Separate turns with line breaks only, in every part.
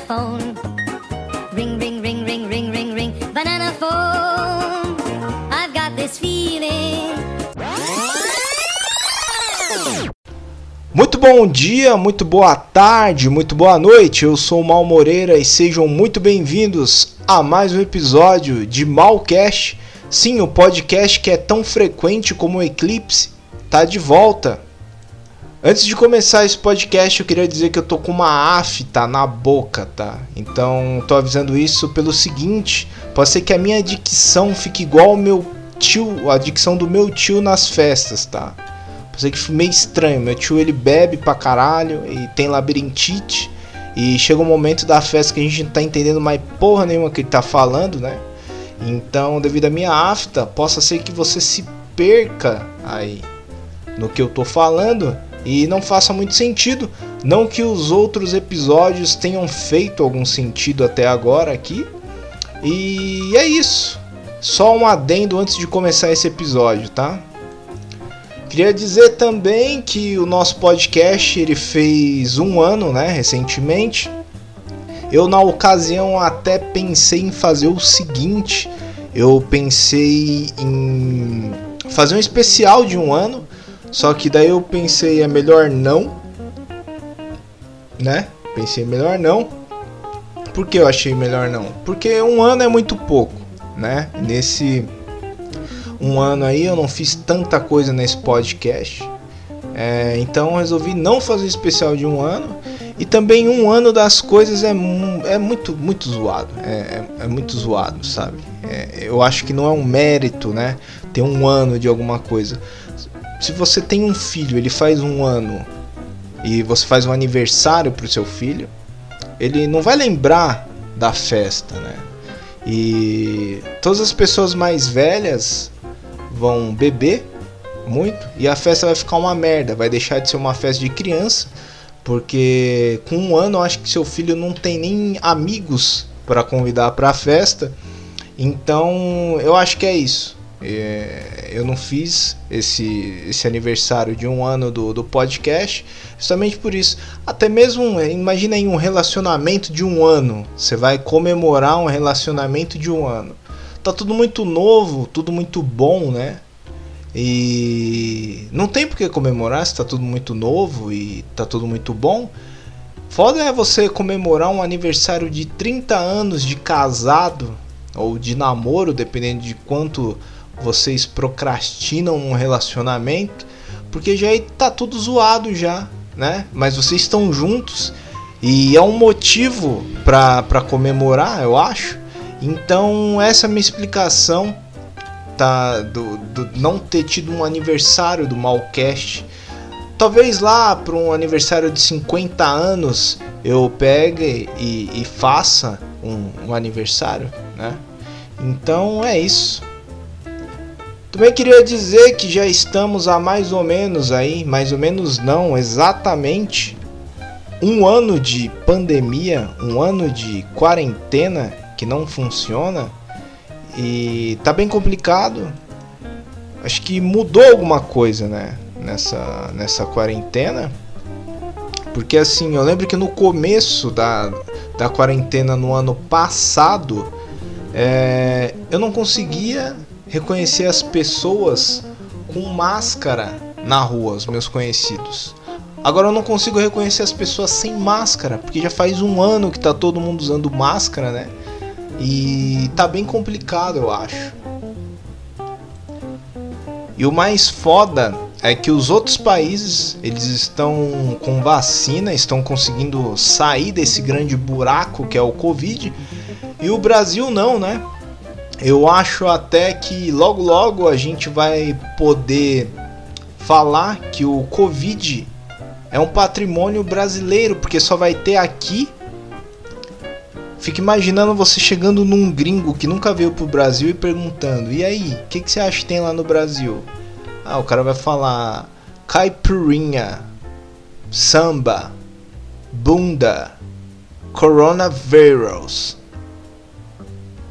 phone. Ring, ring, ring, ring, ring, ring, ring, banana phone. I've got this feeling.
Muito bom dia, muito boa tarde, muito boa noite. Eu sou o Mal Moreira e sejam muito bem-vindos a mais um episódio de Malcast. Sim, o podcast que é tão frequente como o Eclipse tá de volta. Antes de começar esse podcast, eu queria dizer que eu tô com uma afta na boca, tá? Então, tô avisando isso pelo seguinte, pode ser que a minha dicção fique igual ao meu tio, a dicção do meu tio nas festas, tá? Pode ser que fique meio estranho. Meu tio ele bebe pra caralho e tem labirintite. E chega um momento da festa que a gente não tá entendendo mais porra nenhuma que ele tá falando, né? Então, devido à minha afta, possa ser que você se perca aí no que eu tô falando e não faça muito sentido. Não que os outros episódios tenham feito algum sentido até agora aqui. E é isso. Só um adendo antes de começar esse episódio, tá? Queria dizer também que o nosso podcast ele fez um ano, né, recentemente. Eu na ocasião até pensei em fazer o seguinte, eu pensei em fazer um especial de um ano, só que daí eu pensei é melhor não, né? Pensei melhor não. Por que eu achei melhor não? Porque um ano é muito pouco, né? Nesse um ano aí eu não fiz tanta coisa nesse podcast. É, então resolvi não fazer especial de um ano e também um ano das coisas é, é muito, muito zoado. É, é, é muito zoado, sabe? É, eu acho que não é um mérito, né? Ter um ano de alguma coisa. Se você tem um filho, ele faz um ano e você faz um aniversário pro seu filho, ele não vai lembrar da festa, né? E todas as pessoas mais velhas vão beber muito e a festa vai ficar uma merda, vai deixar de ser uma festa de criança porque com um ano eu acho que seu filho não tem nem amigos para convidar para a festa. Então eu acho que é isso. É, eu não fiz esse, esse aniversário de um ano do, do podcast justamente por isso. Até mesmo, imagina aí um relacionamento de um ano. Você vai comemorar um relacionamento de um ano. Tá tudo muito novo, tudo muito bom, né? E não tem por que comemorar se tá tudo muito novo e tá tudo muito bom. Foda é você comemorar um aniversário de 30 anos de casado ou de namoro, dependendo de quanto vocês procrastinam um relacionamento, porque já tá tudo zoado já, né? Mas vocês estão juntos e é um motivo para comemorar, eu acho. Então essa é a minha explicação tá, do, do não ter tido um aniversário do Malcast. Talvez lá para um aniversário de 50 anos eu pegue e, e faça um, um aniversário, né? Então é isso. Também queria dizer que já estamos há mais ou menos aí, mais ou menos não, exatamente um ano de pandemia, um ano de quarentena que não funciona. E tá bem complicado. Acho que mudou alguma coisa, né? Nessa, nessa quarentena. Porque assim, eu lembro que no começo da, da quarentena no ano passado, é, eu não conseguia reconhecer as pessoas com máscara na rua, os meus conhecidos. Agora eu não consigo reconhecer as pessoas sem máscara, porque já faz um ano que tá todo mundo usando máscara, né? E tá bem complicado, eu acho. E o mais foda é que os outros países, eles estão com vacina, estão conseguindo sair desse grande buraco que é o Covid, e o Brasil não, né? Eu acho até que logo logo a gente vai poder falar que o Covid é um patrimônio brasileiro, porque só vai ter aqui Fica imaginando você chegando num gringo que nunca veio pro Brasil e perguntando: E aí, o que, que você acha que tem lá no Brasil? Ah, o cara vai falar: caipirinha, samba, bunda, coronavírus.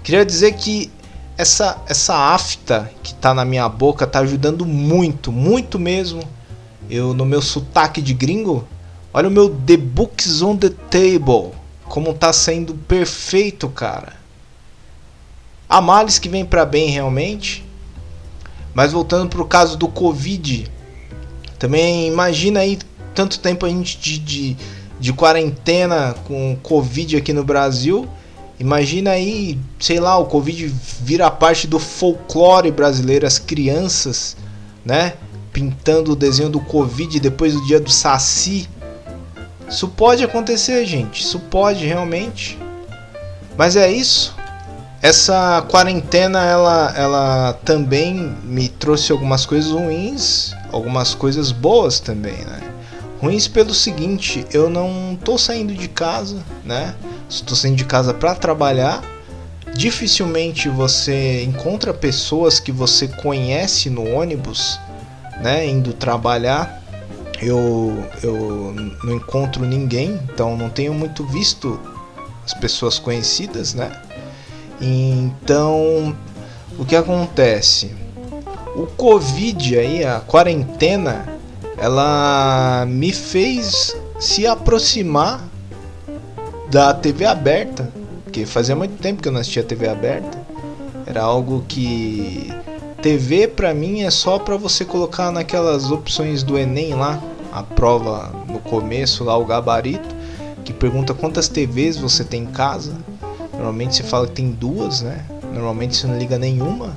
Queria dizer que essa, essa afta que tá na minha boca tá ajudando muito, muito mesmo. Eu, no meu sotaque de gringo, olha o meu The Books on the Table como tá sendo perfeito, cara. Há males que vem para bem realmente. Mas voltando pro caso do Covid, também imagina aí tanto tempo a gente de, de, de quarentena com Covid aqui no Brasil. Imagina aí, sei lá, o Covid vira parte do folclore brasileiro, as crianças, né? Pintando o desenho do Covid depois do dia do Saci. Isso pode acontecer, gente. Isso pode realmente. Mas é isso. Essa quarentena ela, ela também me trouxe algumas coisas ruins, algumas coisas boas também, né? Ruins pelo seguinte, eu não tô saindo de casa, né? Estou saindo de casa para trabalhar. Dificilmente você encontra pessoas que você conhece no ônibus, né, indo trabalhar. Eu eu não encontro ninguém, então não tenho muito visto as pessoas conhecidas, né? Então, o que acontece? O Covid aí, a quarentena, ela me fez se aproximar da TV aberta, porque fazia muito tempo que eu não assistia TV aberta. Era algo que TV para mim é só para você colocar naquelas opções do ENEM lá, a prova no começo lá o gabarito, que pergunta quantas TVs você tem em casa. Normalmente você fala que tem duas, né? Normalmente você não liga nenhuma.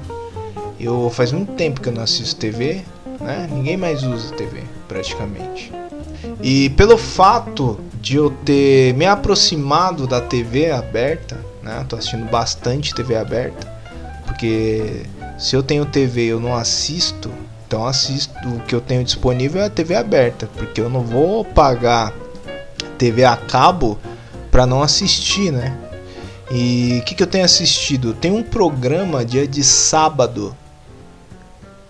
Eu faz muito tempo que eu não assisto TV, né? Ninguém mais usa TV, praticamente. E pelo fato de eu ter me aproximado da TV aberta, né? Tô assistindo bastante TV aberta, porque se eu tenho TV e eu não assisto, então assisto o que eu tenho disponível é a TV aberta, porque eu não vou pagar TV a cabo para não assistir, né? E o que, que eu tenho assistido? Tem um programa dia de sábado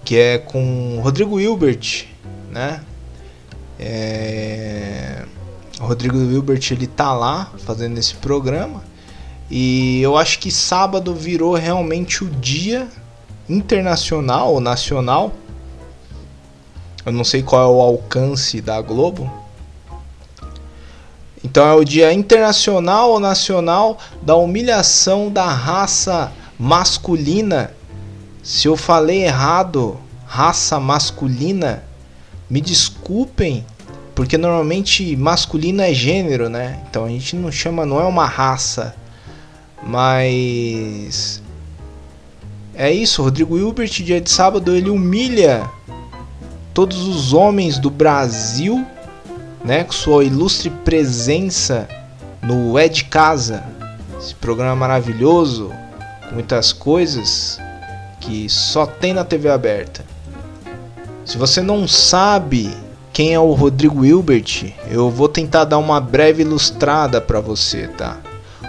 que é com Rodrigo Hilbert, né? É... O Rodrigo Hilbert ele tá lá fazendo esse programa e eu acho que sábado virou realmente o dia internacional ou nacional. Eu não sei qual é o alcance da Globo, então é o Dia Internacional ou Nacional da Humilhação da Raça Masculina. Se eu falei errado, raça masculina, me desculpem, porque normalmente masculino é gênero, né? Então a gente não chama, não é uma raça, mas é isso. Rodrigo Hilbert, dia de sábado, ele humilha todos os homens do Brasil né, com sua ilustre presença no É de Casa, esse programa maravilhoso, muitas coisas que só tem na TV aberta. Se você não sabe quem é o Rodrigo Hilbert, eu vou tentar dar uma breve ilustrada para você, tá?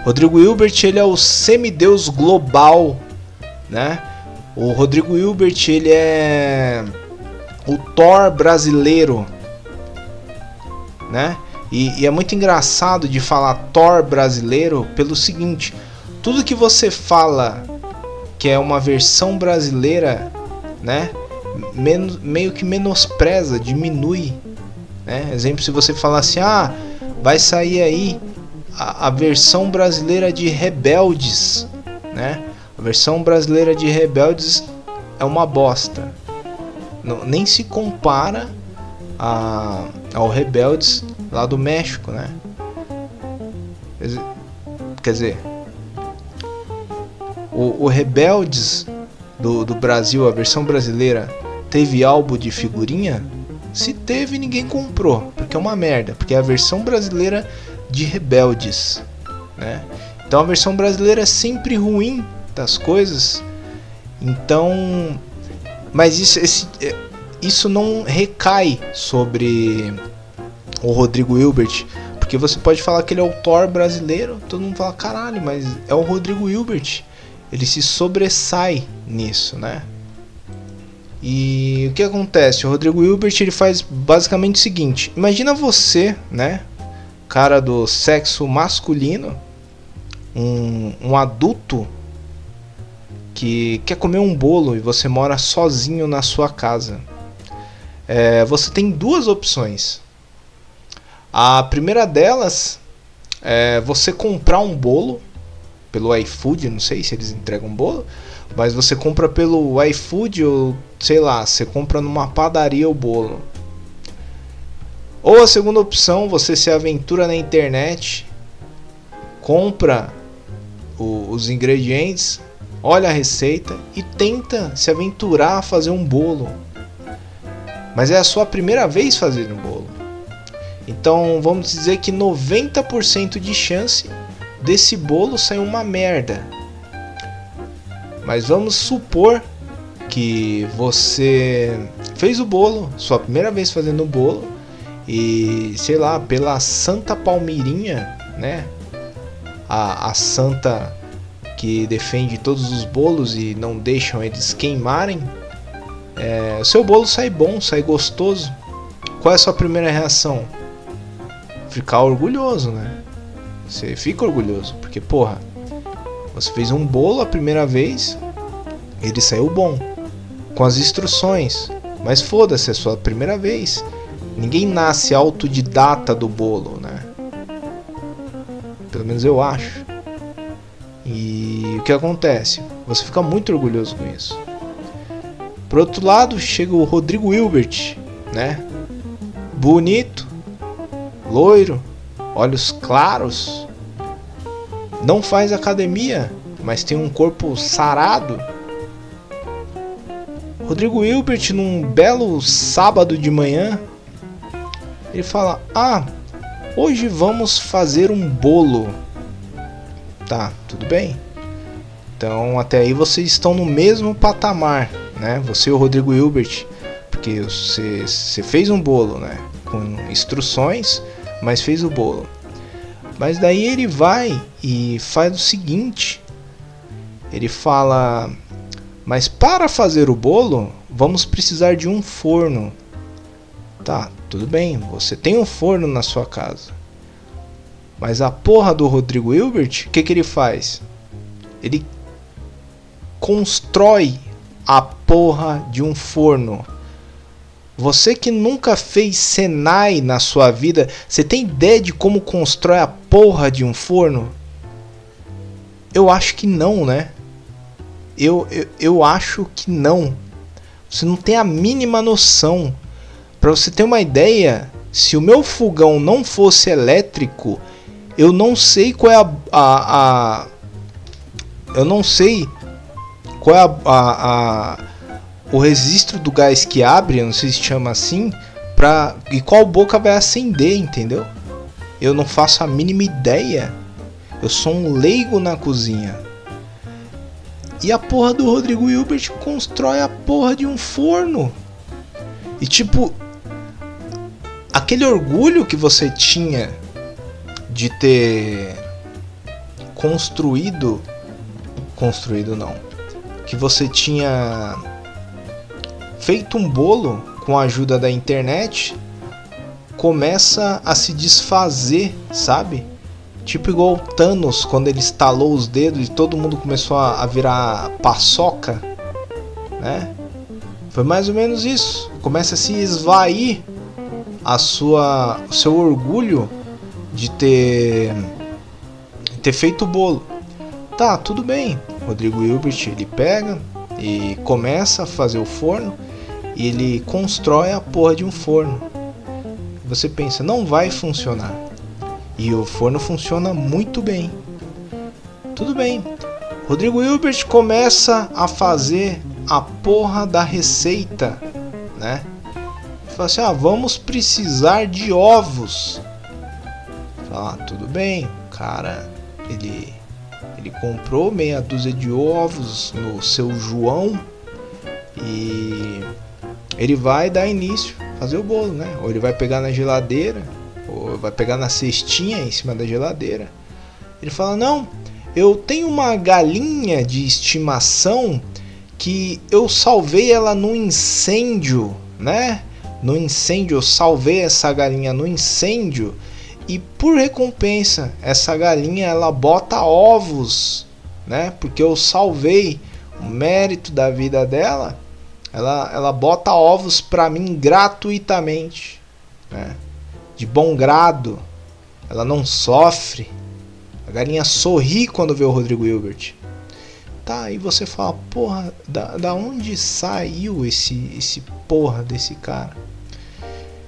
Rodrigo Hilbert ele é o semideus global, né? O Rodrigo Hilbert ele é o Thor brasileiro, né? E, e, é muito engraçado de falar Thor brasileiro pelo seguinte: tudo que você fala que é uma versão brasileira, né? Men meio que menospreza, diminui. Né? Exemplo, se você falar assim, ah, vai sair aí a, a versão brasileira de Rebeldes, né? A versão brasileira de Rebeldes é uma bosta. Não, nem se compara a, ao Rebeldes lá do México, né? Quer dizer, o, o Rebeldes do, do Brasil, a versão brasileira, teve álbum de figurinha? Se teve, ninguém comprou, porque é uma merda, porque é a versão brasileira de Rebeldes, né? Então a versão brasileira é sempre ruim das coisas. Então, mas isso, esse, isso não recai sobre o Rodrigo Hilbert, porque você pode falar que ele é o Thor brasileiro, todo mundo fala caralho, mas é o Rodrigo Hilbert. Ele se sobressai nisso, né? E o que acontece? O Rodrigo Hilbert ele faz basicamente o seguinte: imagina você, né, cara do sexo masculino, um, um adulto que quer comer um bolo e você mora sozinho na sua casa é, você tem duas opções. A primeira delas é você comprar um bolo pelo iFood, não sei se eles entregam bolo, mas você compra pelo iFood ou sei lá, você compra numa padaria o bolo. Ou a segunda opção, você se aventura na internet, compra o, os ingredientes, olha a receita e tenta se aventurar a fazer um bolo. Mas é a sua primeira vez fazendo um bolo. Então vamos dizer que 90% de chance desse bolo sair uma merda. Mas vamos supor que você fez o bolo, sua primeira vez fazendo o bolo, e sei lá, pela Santa Palmeirinha, né? A, a santa que defende todos os bolos e não deixam eles queimarem. É, seu bolo sai bom, sai gostoso. Qual é a sua primeira reação? Ficar orgulhoso, né? Você fica orgulhoso, porque porra, você fez um bolo a primeira vez, ele saiu bom, com as instruções, mas foda-se, é sua primeira vez. Ninguém nasce autodidata do bolo, né? Pelo menos eu acho. E o que acontece? Você fica muito orgulhoso com isso. Por outro lado, chega o Rodrigo Hilbert, né? Bonito, loiro, olhos claros, não faz academia, mas tem um corpo sarado. Rodrigo Hilbert, num belo sábado de manhã, ele fala: Ah, hoje vamos fazer um bolo. Tá, tudo bem. Então até aí vocês estão no mesmo patamar, né? Você e o Rodrigo Hilbert, porque você, você fez um bolo, né? Com instruções mas fez o bolo. Mas daí ele vai e faz o seguinte: ele fala, mas para fazer o bolo, vamos precisar de um forno. Tá, tudo bem, você tem um forno na sua casa. Mas a porra do Rodrigo Hilbert, o que, que ele faz? Ele constrói a porra de um forno você que nunca fez Senai na sua vida, você tem ideia de como constrói a porra de um forno? Eu acho que não, né? Eu, eu, eu acho que não. Você não tem a mínima noção. Para você ter uma ideia, se o meu fogão não fosse elétrico, eu não sei qual é a. a, a eu não sei qual é a, a, a o registro do gás que abre, não sei se chama assim, pra, e qual boca vai acender, entendeu? Eu não faço a mínima ideia. Eu sou um leigo na cozinha. E a porra do Rodrigo Hilbert constrói a porra de um forno. E tipo, aquele orgulho que você tinha de ter construído construído não, que você tinha feito um bolo com a ajuda da internet, começa a se desfazer, sabe? Tipo igual o Thanos quando ele estalou os dedos e todo mundo começou a, virar paçoca, né? Foi mais ou menos isso. Começa a se esvair a sua, o seu orgulho de ter ter feito o bolo. Tá, tudo bem. Rodrigo Hilbert ele pega e começa a fazer o forno e ele constrói a porra de um forno. Você pensa, não vai funcionar. E o forno funciona muito bem. Tudo bem. Rodrigo Hilbert começa a fazer a porra da receita, né? Fala assim: ah, vamos precisar de ovos. Fala, ah, tudo bem, cara. Ele, ele comprou meia dúzia de ovos no seu João e ele vai dar início, fazer o bolo, né? Ou ele vai pegar na geladeira, vai pegar na cestinha em cima da geladeira. Ele fala: Não, eu tenho uma galinha de estimação que eu salvei ela no incêndio, né? No incêndio, eu salvei essa galinha no incêndio e por recompensa, essa galinha ela bota ovos, né? Porque eu salvei o mérito da vida dela ela, ela bota ovos para mim gratuitamente, né? De bom grado. ela não sofre. A galinha sorri quando vê o Rodrigo Hilbert. Tá, aí você fala, porra, da, da onde saiu esse, esse porra desse cara?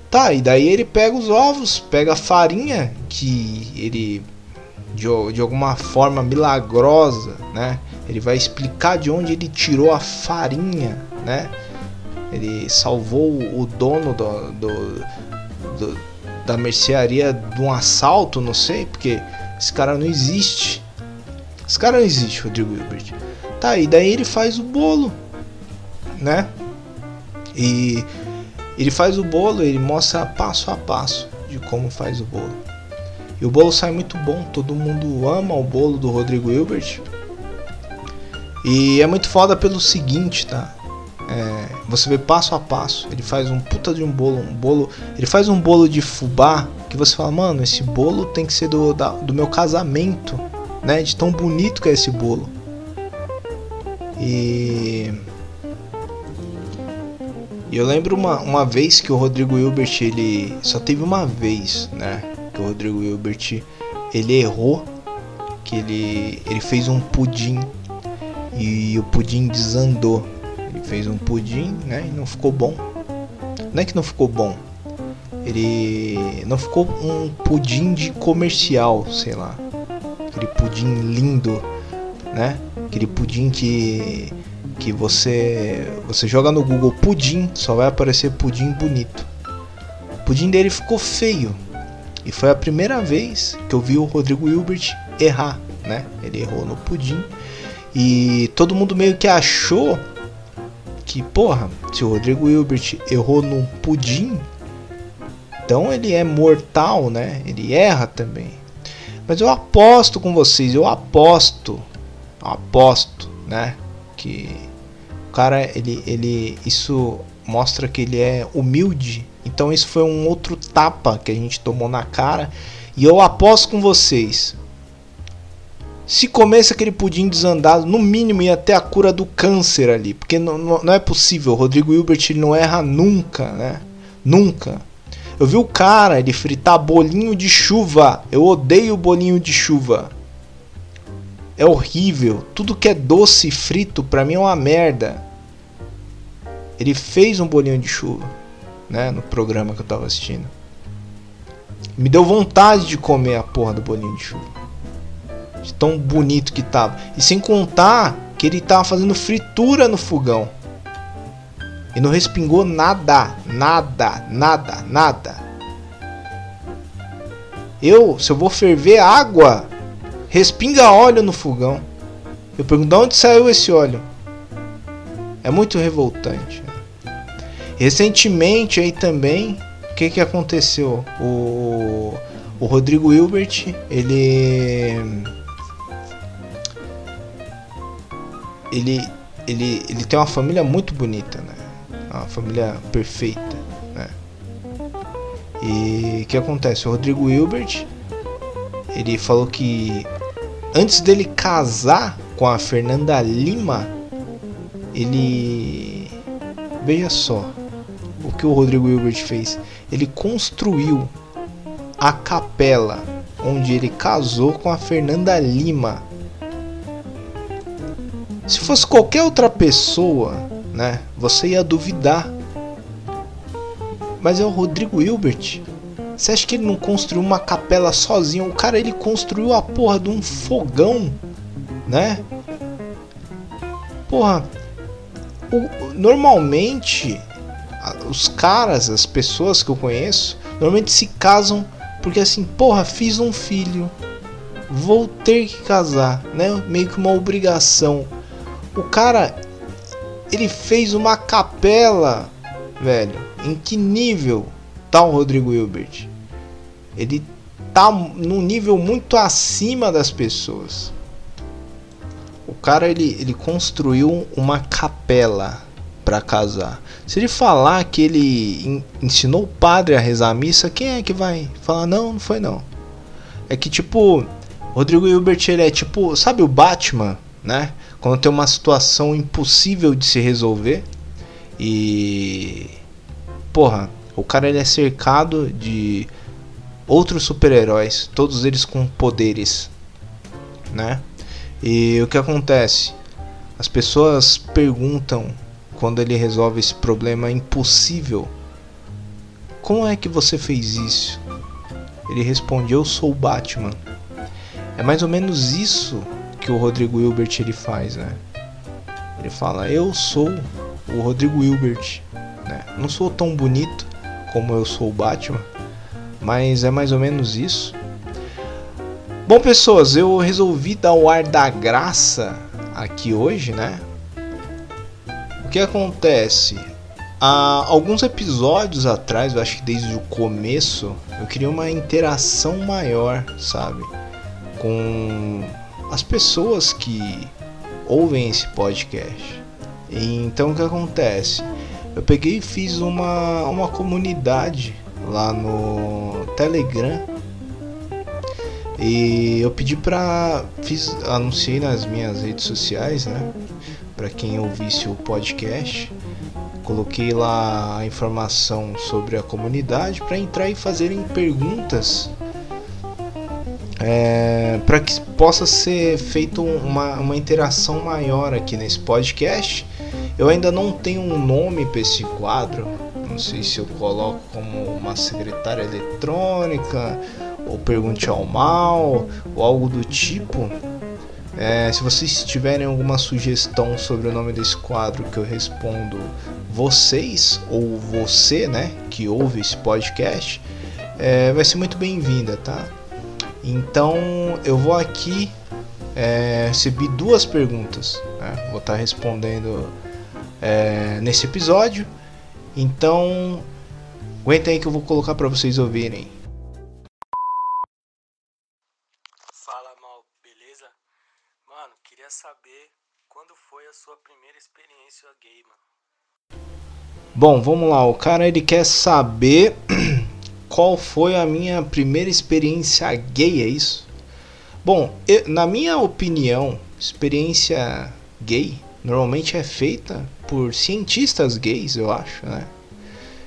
Tá, e daí ele pega os ovos, pega a farinha que ele de, de alguma forma milagrosa, né? Ele vai explicar de onde ele tirou a farinha, né? Ele salvou o dono do, do, do da mercearia de um assalto, não sei, porque esse cara não existe. Esse cara não existe, Rodrigo Hilbert. Tá, e daí ele faz o bolo, né? E ele faz o bolo, ele mostra passo a passo de como faz o bolo. E o bolo sai muito bom, todo mundo ama o bolo do Rodrigo Hilbert. E é muito foda pelo seguinte, tá? É, você vê passo a passo. Ele faz um puta de um bolo, um bolo. Ele faz um bolo de fubá que você fala, mano, esse bolo tem que ser do, da, do meu casamento, né? De tão bonito que é esse bolo. E eu lembro uma, uma vez que o Rodrigo Hilbert, ele só teve uma vez, né? Que o Rodrigo Hilbert, ele errou, que ele, ele fez um pudim e o pudim desandou. Ele fez um pudim, né? E não ficou bom. Não é que não ficou bom. Ele não ficou um pudim de comercial, sei lá. Aquele pudim lindo, né? Aquele pudim que que você você joga no Google pudim, só vai aparecer pudim bonito. O pudim dele ficou feio. E foi a primeira vez que eu vi o Rodrigo Hilbert errar, né? Ele errou no pudim. E todo mundo meio que achou que, porra, se o Rodrigo Hilbert errou no pudim, então ele é mortal, né? Ele erra também. Mas eu aposto com vocês, eu aposto, aposto, né? Que o cara, ele, ele, isso mostra que ele é humilde. Então isso foi um outro tapa que a gente tomou na cara. E eu aposto com vocês. Se comesse aquele pudim desandado, no mínimo ia ter a cura do câncer ali. Porque não, não, é possível. O Rodrigo Hilbert não erra nunca, né? Nunca. Eu vi o cara, ele fritar bolinho de chuva. Eu odeio bolinho de chuva é horrível. Tudo que é doce e frito para mim é uma merda. Ele fez um bolinho de chuva, né, no programa que eu tava assistindo. Me deu vontade de comer a porra do bolinho de chuva. De tão bonito que tava. E sem contar que ele tava fazendo fritura no fogão. E não respingou nada, nada, nada, nada. Eu, se eu vou ferver água, respinga óleo no fogão. Eu pergunto de onde saiu esse óleo. É muito revoltante. Recentemente aí também, o que que aconteceu? O, o Rodrigo Hilbert, ele ele ele ele tem uma família muito bonita, né? Uma família perfeita, né? E o que acontece? O Rodrigo Hilbert, ele falou que antes dele casar com a Fernanda Lima, ele. Veja só o que o Rodrigo Hilbert fez. Ele construiu a capela onde ele casou com a Fernanda Lima. Se fosse qualquer outra pessoa, né, você ia duvidar. Mas é o Rodrigo Hilbert. Você acha que ele não construiu uma capela sozinho? O cara ele construiu a porra de um fogão, né? Porra, o, normalmente os caras, as pessoas que eu conheço, normalmente se casam porque assim, porra, fiz um filho, vou ter que casar, né? Meio que uma obrigação. O cara, ele fez uma capela, velho. Em que nível? tá o Rodrigo Hilbert. Ele tá num nível muito acima das pessoas. O cara ele, ele construiu uma capela para casar. Se ele falar que ele ensinou o padre a rezar a missa, quem é que vai falar não, não foi não? É que tipo, Rodrigo Hilbert ele é tipo, sabe o Batman, né? Quando tem uma situação impossível de se resolver e porra, o cara ele é cercado de outros super-heróis, todos eles com poderes, né? E o que acontece? As pessoas perguntam quando ele resolve esse problema impossível: Como é que você fez isso? Ele responde: Eu sou o Batman. É mais ou menos isso que o Rodrigo Hilbert ele faz, né? Ele fala: Eu sou o Rodrigo Hilbert. Né? Não sou tão bonito como eu sou o Batman, mas é mais ou menos isso. Bom, pessoas, eu resolvi dar o ar da graça aqui hoje, né? O que acontece? Há alguns episódios atrás, eu acho que desde o começo, eu queria uma interação maior, sabe? Com as pessoas que ouvem esse podcast. Então o que acontece? Eu peguei e fiz uma, uma comunidade lá no Telegram e eu pedi pra. Fiz, anunciei nas minhas redes sociais, né? Pra quem ouvisse o podcast. Coloquei lá a informação sobre a comunidade para entrar e fazerem perguntas é, para que possa ser feita uma, uma interação maior aqui nesse podcast. Eu ainda não tenho um nome para esse quadro, não sei se eu coloco como uma secretária eletrônica ou pergunte ao mal ou algo do tipo. É, se vocês tiverem alguma sugestão sobre o nome desse quadro que eu respondo vocês ou você, né, que ouve esse podcast, é, vai ser muito bem-vinda, tá? Então eu vou aqui é, recebi duas perguntas, né? vou estar respondendo é, nesse episódio. Então aguentem aí que eu vou colocar para vocês ouvirem.
queria saber quando foi a sua primeira experiência gay, mano.
Bom, vamos lá. O cara ele quer saber qual foi a minha primeira experiência gay, é isso? Bom, eu, na minha opinião, experiência gay normalmente é feita por cientistas gays, eu acho, né?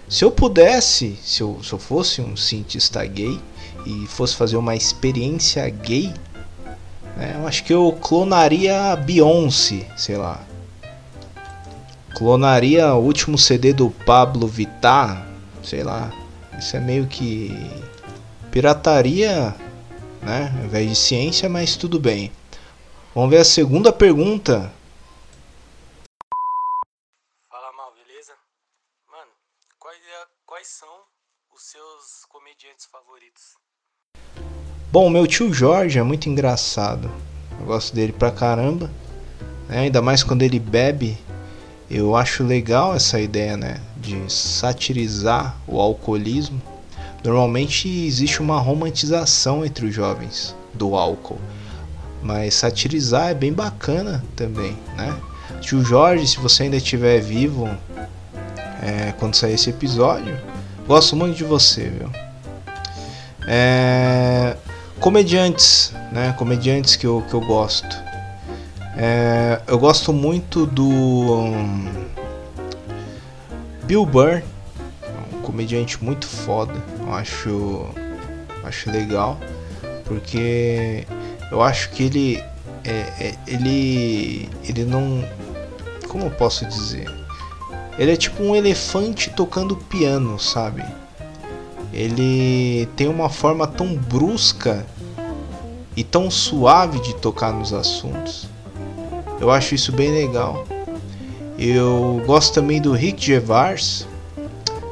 Se eu pudesse, se eu, se eu fosse um cientista gay e fosse fazer uma experiência gay, é, eu acho que eu clonaria a Beyoncé, sei lá. Clonaria o último CD do Pablo Vittar, sei lá. Isso é meio que pirataria, né? Ao invés de ciência, mas tudo bem. Vamos ver a segunda pergunta.
Fala mal, beleza? Mano, quais, é, quais são os seus comediantes favoritos?
Bom, meu tio Jorge é muito engraçado. Eu gosto dele pra caramba. Né? Ainda mais quando ele bebe. Eu acho legal essa ideia, né? De satirizar o alcoolismo. Normalmente existe uma romantização entre os jovens do álcool. Mas satirizar é bem bacana também, né? Tio Jorge, se você ainda estiver vivo é, quando sair esse episódio, gosto muito de você, viu? É, Comediantes, né? Comediantes que eu, que eu gosto. É, eu gosto muito do um, Bill Burr, um comediante muito foda. Eu acho, acho legal, porque eu acho que ele, é, é, ele, ele não, como eu posso dizer? Ele é tipo um elefante tocando piano, sabe? ele tem uma forma tão brusca e tão suave de tocar nos assuntos. Eu acho isso bem legal. Eu gosto também do Rick Gervais.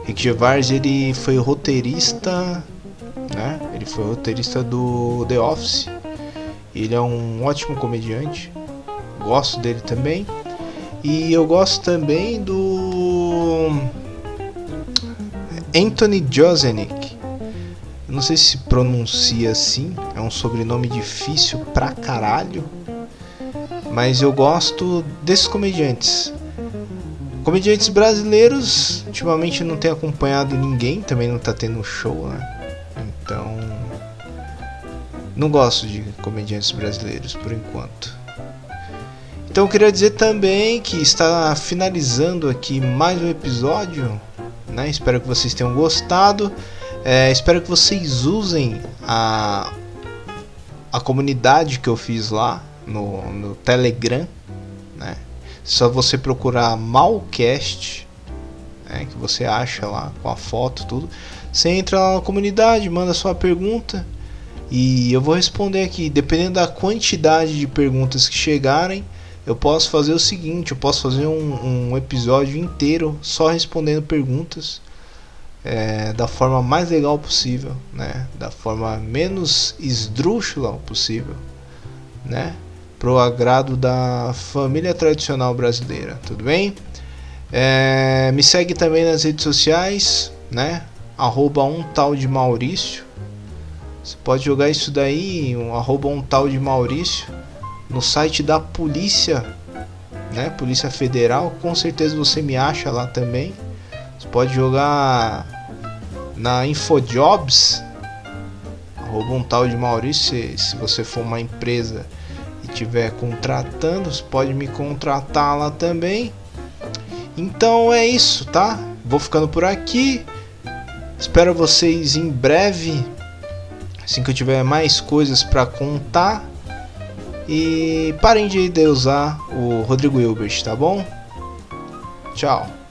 Rick Gervais ele foi roteirista, né? Ele foi roteirista do The Office. Ele é um ótimo comediante. Gosto dele também. E eu gosto também do Anthony Josenick. Não sei se pronuncia assim, é um sobrenome difícil pra caralho. Mas eu gosto desses comediantes. Comediantes brasileiros, ultimamente não tenho acompanhado ninguém, também não tá tendo show, né? Então. Não gosto de comediantes brasileiros por enquanto. Então eu queria dizer também que está finalizando aqui mais um episódio né? Espero que vocês tenham gostado. É, espero que vocês usem a, a comunidade que eu fiz lá no, no Telegram. Né? Só você procurar Malcast, né, que você acha lá com a foto tudo. Você entra lá na comunidade, manda sua pergunta e eu vou responder aqui. Dependendo da quantidade de perguntas que chegarem, eu posso fazer o seguinte: eu posso fazer um, um episódio inteiro só respondendo perguntas é, da forma mais legal possível, né? Da forma menos esdrúxula possível, né? Pro agrado da família tradicional brasileira, tudo bem? É, me segue também nas redes sociais, né? Arroba um tal de Maurício. Você pode jogar isso daí, um arroba um tal de Maurício no site da polícia, né? Polícia Federal, com certeza você me acha lá também. Você pode jogar na Infojobs, arroba um tal de Maurício, se, se você for uma empresa estiver contratando, você pode me contratar lá também. Então é isso, tá? Vou ficando por aqui. Espero vocês em breve, assim que eu tiver mais coisas para contar. E parem de usar o Rodrigo Hilbert, tá bom? Tchau.